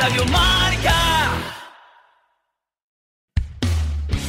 Radio Marca.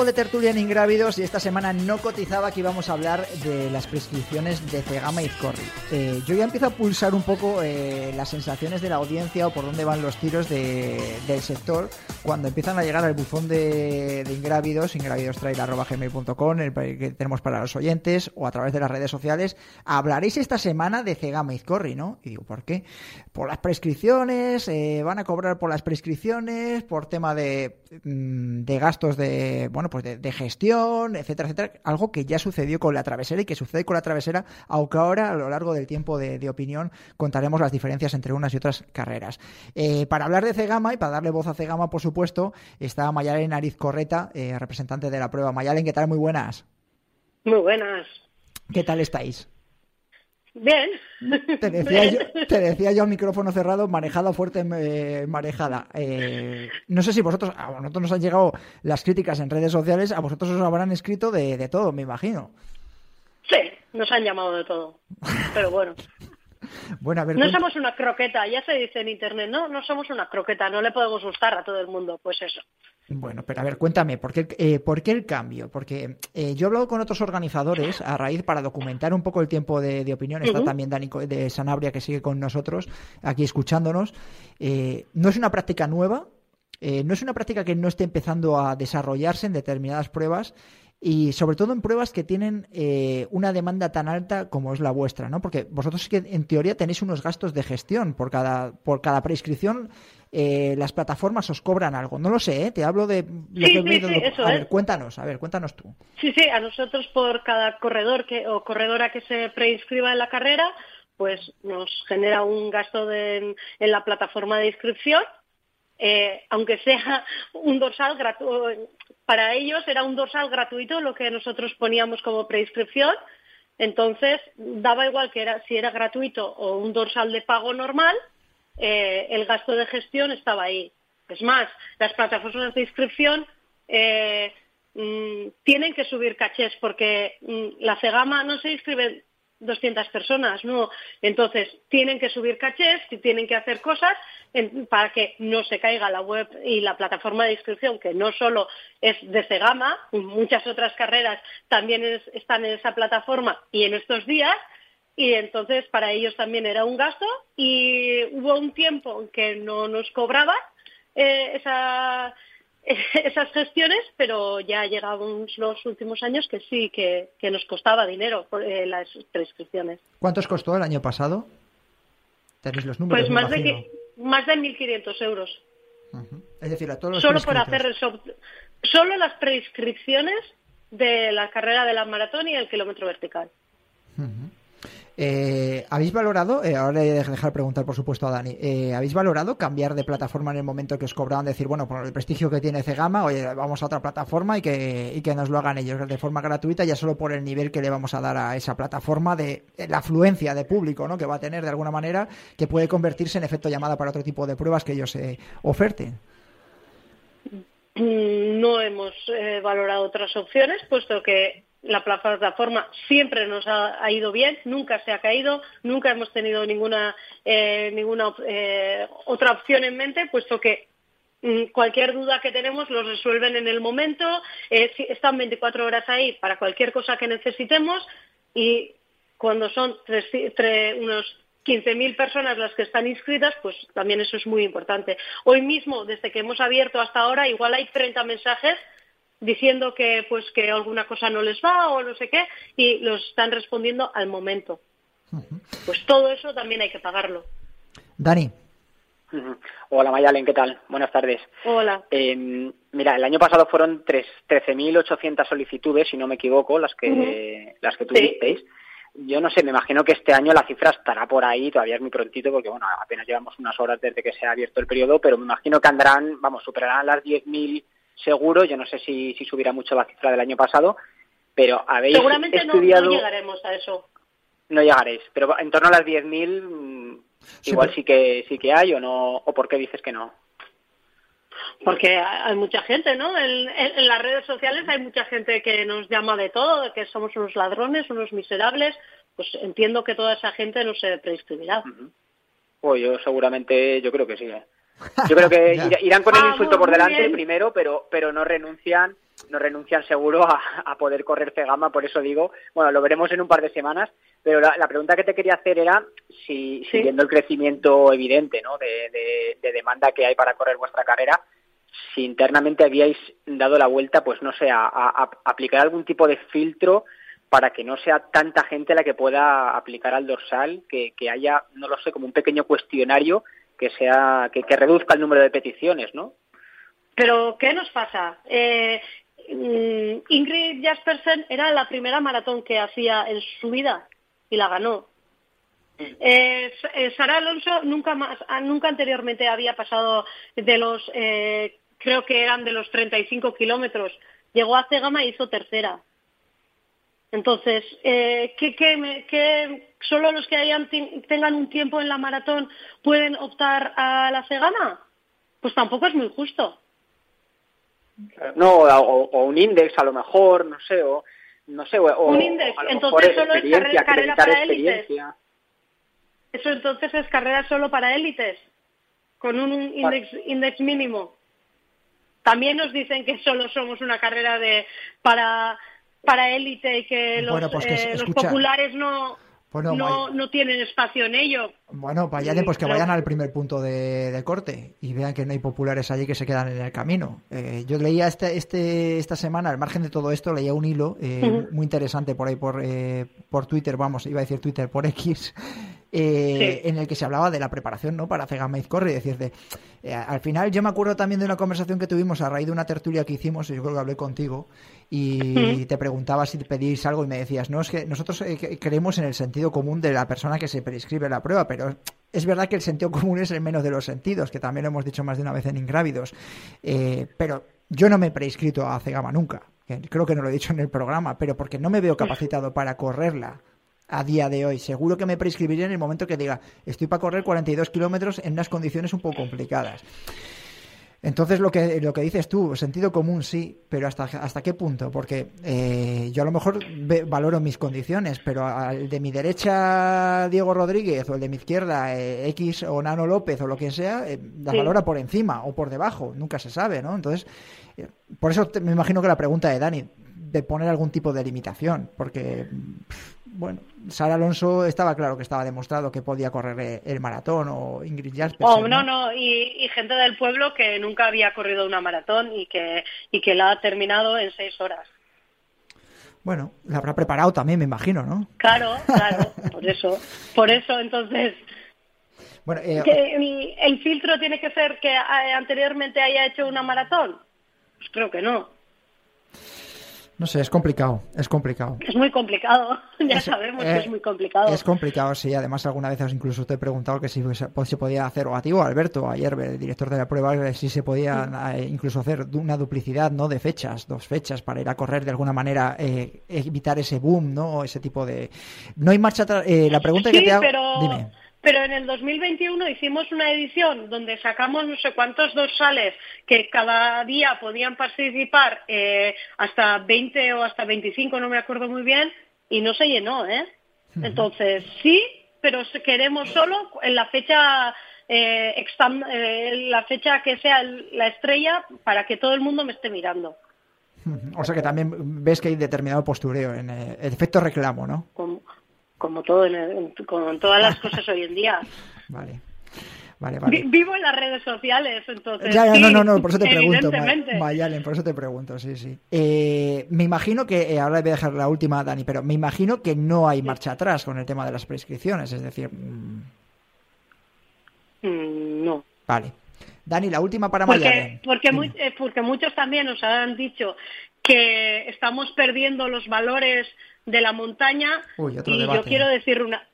Tiempo de tertulia en Ingrávidos y esta semana no cotizaba que íbamos a hablar de las prescripciones de Cegama y Izcorri. Eh, yo ya empiezo a pulsar un poco eh, las sensaciones de la audiencia o por dónde van los tiros de- del sector cuando empiezan a llegar al buzón de, de Ingrávidos, ingrávidostrail.gmail.com, el que tenemos para los oyentes o a través de las redes sociales. Hablaréis esta semana de Cegama y Izcorri, ¿no? Y digo, ¿por qué? Por las prescripciones, eh, van a cobrar por las prescripciones, por tema de, mm, de gastos de, bueno, pues de, de gestión, etcétera, etcétera. Algo que ya sucedió con la travesera y que sucede con la travesera, aunque ahora a lo largo del tiempo de, de opinión contaremos las diferencias entre unas y otras carreras. Eh, para hablar de Cegama y para darle voz a Cegama, por supuesto, está Mayalen Nariz Correta, eh, representante de la prueba. Mayalen, ¿qué tal? Muy buenas. Muy buenas. ¿Qué tal estáis? Bien. Te decía, yo, te decía yo a micrófono cerrado, manejada fuerte, eh, marejada. Eh, no sé si vosotros, a nosotros nos han llegado las críticas en redes sociales, a vosotros os habrán escrito de, de todo, me imagino. Sí, nos han llamado de todo. Pero bueno, Bueno, a ver, no cuenta- somos una croqueta, ya se dice en internet, no, no somos una croqueta, no le podemos gustar a todo el mundo, pues eso. Bueno, pero a ver, cuéntame, ¿por qué, eh, ¿por qué el cambio? Porque eh, yo he hablado con otros organizadores a raíz para documentar un poco el tiempo de, de opinión. Está también Dani de Sanabria que sigue con nosotros aquí escuchándonos. Eh, no es una práctica nueva, eh, no es una práctica que no esté empezando a desarrollarse en determinadas pruebas y sobre todo en pruebas que tienen eh, una demanda tan alta como es la vuestra, ¿no? Porque vosotros que en teoría tenéis unos gastos de gestión por cada por cada prescripción. eh, las plataformas os cobran algo. No lo sé, ¿eh? te hablo de lo Sí, que sí, eso A es. ver, cuéntanos, a ver, cuéntanos tú. Sí, sí, a nosotros por cada corredor que, o corredora que se preinscriba en la carrera, pues nos genera un gasto de- en, en la plataforma de inscripción, eh, aunque sea un dorsal gratuito, para ellos era un dorsal gratuito lo que nosotros poníamos como preinscripción, entonces daba igual que era si era gratuito o un dorsal de pago normal, eh, el gasto de gestión estaba ahí. Es más, las plataformas de inscripción eh, mm, tienen que subir cachés porque mm, la Cegama no se inscribe 200 personas, no. Entonces, tienen que subir cachés tienen que hacer cosas para que no se caiga la web y la plataforma de inscripción, que no solo es de Cegama, muchas otras carreras también están en esa plataforma y en estos días, y entonces para ellos también era un gasto y hubo un tiempo en que no nos cobraba eh, esa, esas gestiones, pero ya llegamos los últimos años que sí, que, nos costaba dinero por, eh, las prescripciones. ¿Cuántos costó el año pasado? ¿Tenéis los números? Pues más de, más de 1.500 euros. Es decir, a todos los Solo por hacer el Solo las prescripciones de la carrera de la maratón y el kilómetro vertical. Eh, ¿Habéis valorado, eh, ahora le voy a dejar preguntar por supuesto a Dani, eh, ¿habéis valorado cambiar de plataforma en el momento que os cobraban? Decir, bueno, por el prestigio que tiene Cegama, oye, vamos a otra plataforma y que, y que nos lo hagan ellos de forma gratuita, ya solo por el nivel que le vamos a dar a esa plataforma de la afluencia de público ¿no? que va a tener de alguna manera, que puede convertirse en efecto llamada para otro tipo de pruebas que ellos oferten. No hemos valorado otras opciones, puesto que la plataforma siempre nos ha, ido bien, nunca se ha caído, nunca hemos tenido ninguna, eh, ninguna eh, otra opción en mente, puesto que mm, cualquier duda que tenemos lo resuelven en el momento, eh, están 24 horas ahí para cualquier cosa que necesitemos y cuando son unos 15.000 personas las que están inscritas, pues también eso es muy importante. Hoy mismo, desde que hemos abierto hasta ahora, igual hay 30 mensajes diciendo que pues que alguna cosa no les va o no sé qué y los están respondiendo al momento. Pues todo eso también hay que pagarlo. Dani. Hola Mayalen, ¿qué tal? Buenas tardes. Hola. Em, mira, el año pasado fueron 13.800 solicitudes, si no me equivoco, las que, las que tuvisteis. Yo no sé, me imagino que este año la cifra estará por ahí, todavía es muy prontito porque, bueno, apenas llevamos unas horas desde que se ha abierto el periodo, pero me imagino que andarán, vamos, superarán las 10.000 seguro, yo no sé si, si subirá mucho la cifra del año pasado, pero habéis Seguramente estudiado... no, llegaremos a eso. No llegaréis, pero en torno a las 10.000 mm, igual sí que sí que hay o no, o por qué dices que no. Porque hay mucha gente, ¿no? En, las redes sociales hay mucha gente que nos llama de todo, que somos unos ladrones, unos miserables. Pues entiendo que toda esa gente no se prescribirá. Pues yo seguramente, yo creo que sí. ¿eh? Yo creo que irán con el ah, insulto por delante primero, pero, pero no renuncian no renuncian seguro a, poder correr Cegama, por eso digo, bueno, lo veremos en un par de semanas, pero la, pregunta que te quería hacer era si, siguiendo el crecimiento evidente ¿no? de, demanda que hay para correr vuestra carrera, si internamente habíais dado la vuelta, pues no sé, a, aplicar algún tipo de filtro para que no sea tanta gente la que pueda aplicar al dorsal, que, que haya, no lo sé, como un pequeño cuestionario que sea que, reduzca el número de peticiones, ¿no? Pero ¿qué nos pasa? Eh, mm, Ingrid Jaspersen era la primera maratón que hacía en su vida y la ganó. Eh, eh, Sara Alonso nunca más, ah, nunca anteriormente había pasado de los, creo que eran de los 35 kilómetros. Llegó a Cegama y hizo tercera. Entonces, eh, ¿qué, solo los que hayan, tengan un tiempo en la maratón pueden optar a la cegana? Pues tampoco es muy justo. No, o, un índice a lo mejor, no sé, o no sé, o, un índice. Entonces solo es carrera, para élites. Eso entonces es carrera solo para élites, con un índice mínimo. También nos dicen que solo somos una carrera de para para élite y que los, pues eh, los populares no, no, no, tienen espacio en ello. Bueno, vayan, pues que vayan al primer punto de, corte y vean que no hay populares allí que se quedan en el camino. Eh, yo leía este, este, esta semana, al margen de todo esto, leía un hilo eh, muy interesante por ahí, por, por Twitter, vamos, iba a decir Twitter, por X, eh, en el que se hablaba de la preparación ¿no? para Cega Corre. Es decir, eh, al final yo me acuerdo también de una conversación que tuvimos a raíz de una tertulia que hicimos, yo creo que hablé contigo, y te preguntaba si te pedís algo y me decías, no, es que nosotros eh, creemos en el sentido común de la persona que se prescribe la prueba, pero es verdad que el sentido común es el menos de los sentidos, que también lo hemos dicho más de una vez en Ingrávidos, pero yo no me he prescrito a Cegama nunca. Creo que no lo he dicho en el programa, pero porque no me veo capacitado para correrla a día de hoy. Seguro que me prescribiré en el momento que diga, estoy para correr 42 kilómetros en unas condiciones un poco complicadas. Entonces lo que lo que dices tú, sentido común sí, pero hasta hasta qué punto, porque eh, yo a lo mejor valoro mis condiciones, pero al de mi derecha Diego Rodríguez o el de mi izquierda eh, X o Nano López o lo que sea, eh, la valora por encima o por debajo, nunca se sabe, ¿no? Entonces por eso me imagino que la pregunta de Dani de poner algún tipo de limitación, porque bueno, Sara Alonso estaba claro que estaba demostrado que podía correr el maratón o Ingrid Jasper. Oh, no, no, y, gente del pueblo que nunca había corrido una maratón y que, y que la ha terminado en seis horas. Bueno, la habrá preparado también, me imagino, ¿no? Claro, claro, por eso. Por eso, entonces. Bueno, eh, el, el, filtro tiene que ser que eh, anteriormente haya hecho una maratón? Pues creo que no. No sé, es complicado, es complicado. Es muy complicado, ya sabemos que es eh, muy complicado. Es complicado, sí. Además, alguna vez incluso te he preguntado que si se podía hacer, o a ti o Alberto, ayer, el director de la prueba, si se podía eh, incluso hacer una duplicidad ¿no? de fechas, dos fechas, para ir a correr de alguna manera, eh, evitar ese boom, ¿no? O ese tipo de... No hay marcha atrás. la pregunta que te hago... Dime. Pero en el 2021 hicimos una edición donde sacamos no sé cuántos dorsales que cada día podían participar eh, hasta 20 o hasta 25, no me acuerdo muy bien, y no se llenó, ¿eh? Entonces, sí, pero queremos solo en la fecha eh, eh, la fecha que sea la estrella para que todo el mundo me esté mirando. O sea que también ves que hay determinado postureo en el efecto reclamo, ¿no? Como todo en, con todas las cosas hoy en día. Vale. Vale, vale. Vivo en las redes sociales, entonces. Ya, ya, no, no, no, por eso te pregunto, Mayalen, por eso te pregunto, sí, sí. Eh, me imagino que, eh, ahora voy a dejar la última, Dani, pero me imagino que no hay marcha atrás con el tema de las prescripciones, es decir. Mm. Mm, no. Vale. Dani, la última para Mayalen. Porque, eh, porque muchos también nos han dicho que estamos perdiendo los valores de la montaña y yo quiero decir una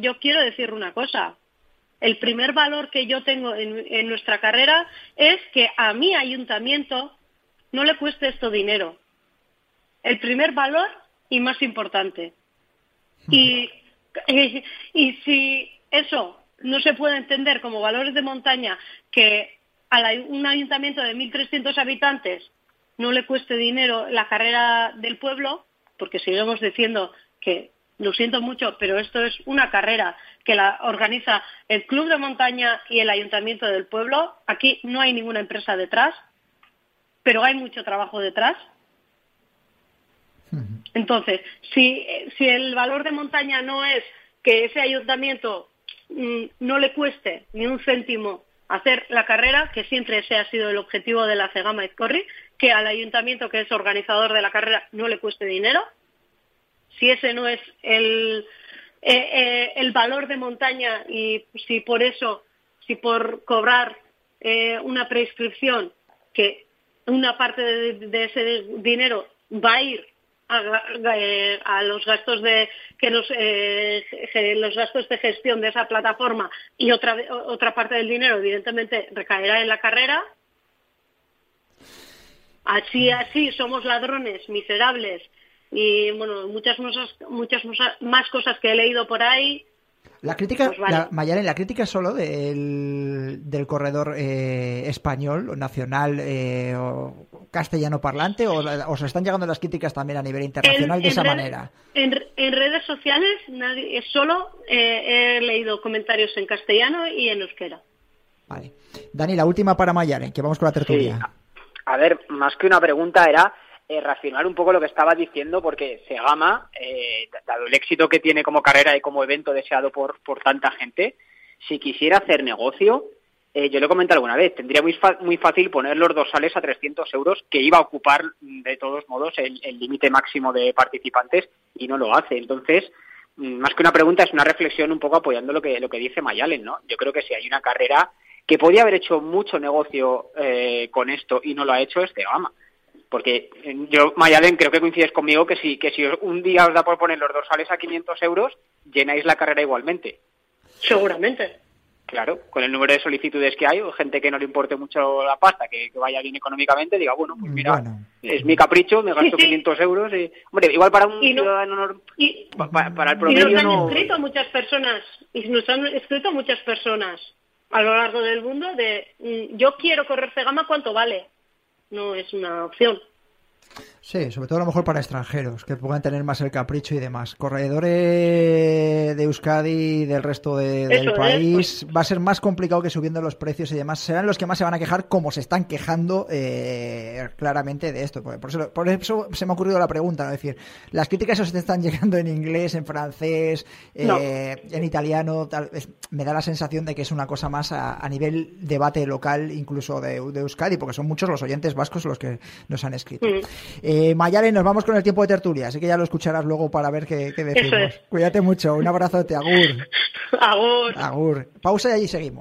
yo quiero decir una cosa. El primer valor que yo tengo en, nuestra carrera es que a mi ayuntamiento no le cueste esto dinero. El primer valor y más importante. Y, y, si eso no se puede entender como valores de montaña que a un ayuntamiento de 1.300 habitantes no le cueste dinero la carrera del pueblo, porque seguimos diciendo que lo siento mucho, pero esto es una carrera que la organiza el Club de Montaña y el Ayuntamiento del Pueblo. Aquí no hay ninguna empresa detrás, pero hay mucho trabajo detrás. Entonces, si, si el valor de montaña no es que ese ayuntamiento mm, no le cueste ni un céntimo hacer la carrera, que siempre ese ha sido el objetivo de la Cegama Izcorri, que al ayuntamiento que es organizador de la carrera no le cueste dinero. Si ese no es el, eh, eh, el valor de montaña y si por eso, si por cobrar eh, una prescripción, que una parte de, ese dinero va a ir a, los gastos de que los, los gastos de gestión de esa plataforma y otra otra parte del dinero evidentemente recaerá en la carrera Así, así, somos ladrones, miserables. Y bueno, muchas, muchas más cosas que he leído por ahí. La crítica, pues la, Mayaren, la crítica solo del, del corredor eh, español, nacional eh, o castellano parlante, o, o, se están llegando las críticas también a nivel internacional de esa manera. En, redes sociales, nadie, solo eh, he leído comentarios en castellano y en euskera. Vale. Dani, la última para Mayaren, que vamos con la tertulia a ver, más que una pregunta era eh, un poco lo que estaba diciendo, porque Segama, eh, dado el éxito que tiene como carrera y como evento deseado por, por tanta gente, si quisiera hacer negocio, eh, yo lo he comentado alguna vez, tendría muy, muy fácil poner los dorsales a 300 euros, que iba a ocupar de todos modos el límite máximo de participantes y no lo hace. Entonces, mm, más que una pregunta, es una reflexión un poco apoyando lo que, lo que dice Mayalen, ¿no? Yo creo que si hay una carrera que podía haber hecho mucho negocio eh, con esto y no lo ha hecho es Gama. Porque eh, yo, Mayalen, creo que coincides conmigo que si, que si un día os da por poner los dorsales a 500 euros, llenáis la carrera igualmente. Seguramente. Claro, con el número de solicitudes que hay, o gente que no le importe mucho la pasta, que, vaya bien económicamente, diga, bueno, pues mira, es mi capricho, me gasto 500 euros. Y, hombre, igual para un ciudadano para, el promedio y nos han escrito muchas personas, y nos han escrito muchas personas a lo largo del mundo de mm, yo quiero correr Cegama, ¿cuánto vale? No es una opción. Sí, sobre todo a lo mejor para extranjeros, que puedan tener más el capricho y demás. Corredores de Euskadi y del resto del país va a ser más complicado que subiendo los precios y demás. Serán los que más se van a quejar, como se están quejando eh, claramente de esto. Por eso, por eso se me ha ocurrido la pregunta, ¿no? Es decir, las críticas os están llegando en inglés, en francés, eh, en italiano. Tal, me da la sensación de que es una cosa más a, nivel debate local, incluso de, Euskadi, porque son muchos los oyentes vascos los que nos han escrito. Mm. Eh, Mayare, nos vamos con el tiempo de tertulia, así que ya lo escucharás luego para ver qué, decimos. Cuídate mucho, un abrazo de Agur. Agur. Agur. Pausa y allí seguimos.